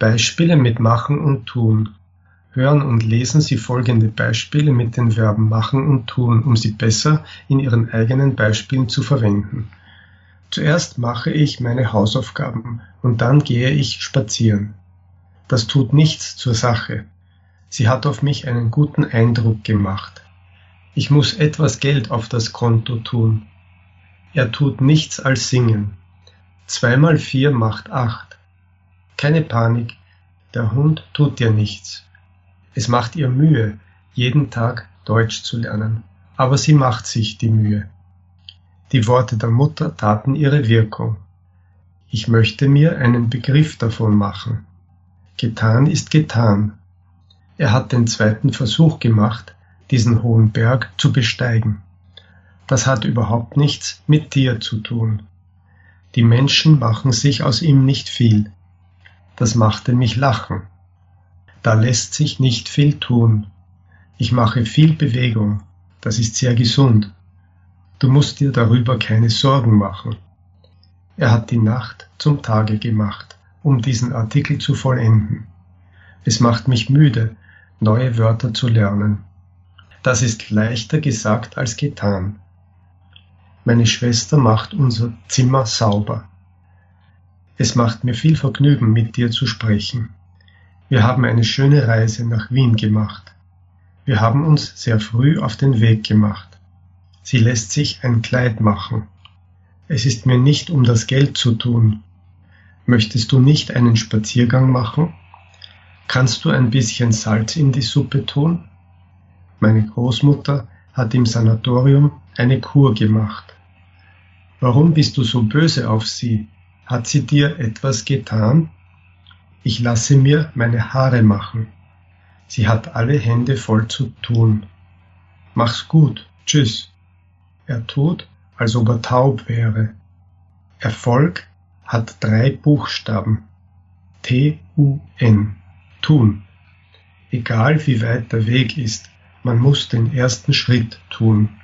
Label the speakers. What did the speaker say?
Speaker 1: Beispiele mit machen und tun. Hören und lesen Sie folgende Beispiele mit den Verben machen und tun, um sie besser in Ihren eigenen Beispielen zu verwenden. Zuerst mache ich meine Hausaufgaben und dann gehe ich spazieren. Das tut nichts zur Sache. Sie hat auf mich einen guten Eindruck gemacht. Ich muss etwas Geld auf das Konto tun. Er tut nichts als singen. Zwei mal vier macht acht. Keine Panik, der Hund tut dir nichts. Es macht ihr Mühe, jeden Tag Deutsch zu lernen, aber sie macht sich die Mühe. Die Worte der Mutter taten ihre Wirkung. Ich möchte mir einen Begriff davon machen. Getan ist getan. Er hat den zweiten Versuch gemacht, diesen hohen Berg zu besteigen. Das hat überhaupt nichts mit dir zu tun. Die Menschen machen sich aus ihm nicht viel. Das machte mich lachen. Da lässt sich nicht viel tun. Ich mache viel Bewegung. Das ist sehr gesund. Du musst dir darüber keine Sorgen machen. Er hat die Nacht zum Tage gemacht, um diesen Artikel zu vollenden. Es macht mich müde, neue Wörter zu lernen. Das ist leichter gesagt als getan. Meine Schwester macht unser Zimmer sauber. Es macht mir viel Vergnügen, mit dir zu sprechen. Wir haben eine schöne Reise nach Wien gemacht. Wir haben uns sehr früh auf den Weg gemacht. Sie lässt sich ein Kleid machen. Es ist mir nicht um das Geld zu tun. Möchtest du nicht einen Spaziergang machen? Kannst du ein bisschen Salz in die Suppe tun? Meine Großmutter hat im Sanatorium eine Kur gemacht. Warum bist du so böse auf sie? Hat sie dir etwas getan? Ich lasse mir meine Haare machen. Sie hat alle Hände voll zu tun. Mach's gut. Tschüss. Er tut, als ob er taub wäre. Erfolg hat drei Buchstaben. T-U-N. Tun. Egal wie weit der Weg ist, man muss den ersten Schritt tun.